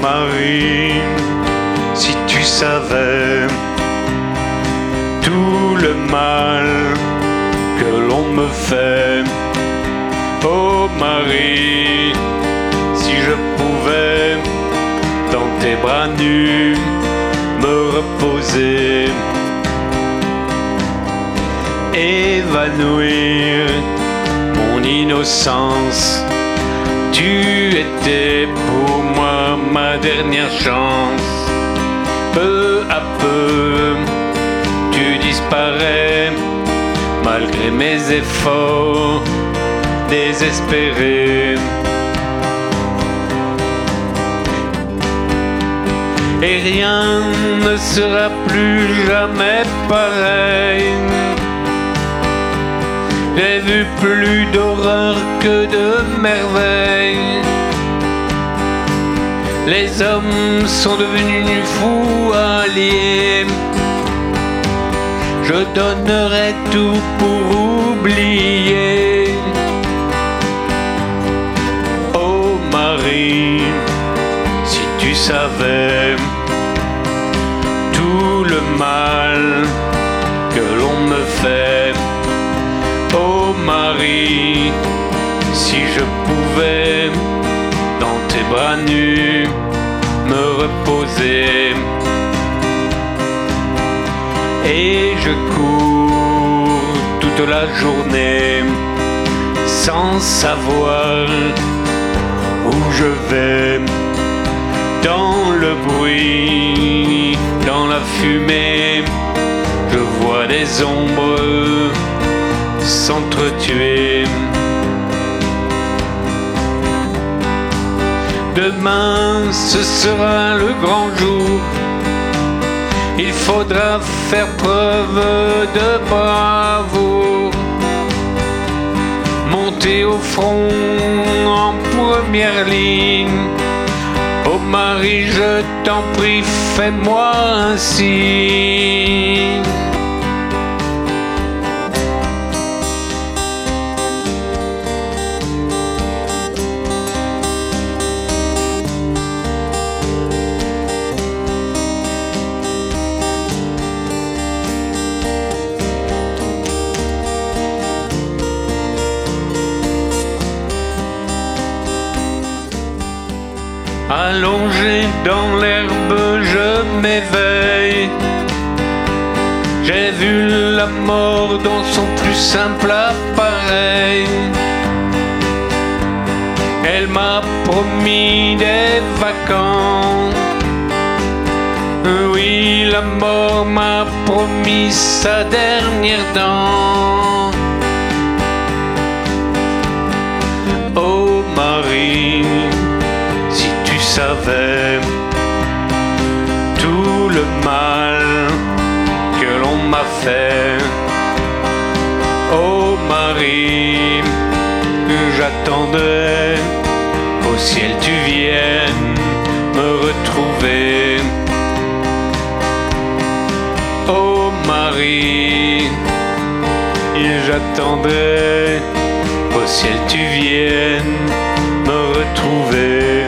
Marie, si tu savais tout le mal que l'on me fait. Oh Marie, si je pouvais dans tes bras nus me reposer, évanouir mon innocence. Tu étais pour moi ma dernière chance. Peu à peu, tu disparais malgré mes efforts désespérés. Et rien ne sera plus jamais pareil. J'ai vu plus d'horreur que de merveilles. Les hommes sont devenus fous alliés. Je donnerai tout pour oublier. Oh Marie, si tu savais tout le mal que l'on me fait. Marie, si je pouvais dans tes bras nus me reposer. Et je cours toute la journée sans savoir où je vais. Dans le bruit, dans la fumée, je vois des ombres s'entretuer. Demain, ce sera le grand jour. Il faudra faire preuve de bravoure. Monter au front en première ligne. Oh Marie, je t'en prie, fais-moi un signe. Allongé dans l'herbe, je m'éveille. J'ai vu la mort dans son plus simple appareil. Elle m'a promis des vacances. Oui, la mort m'a promis sa dernière dent. Oh Marie, savais tout le mal que l'on m'a fait. Oh Marie, j'attendais au ciel tu viennes me retrouver. Oh Marie, j'attendais au ciel tu viennes me retrouver.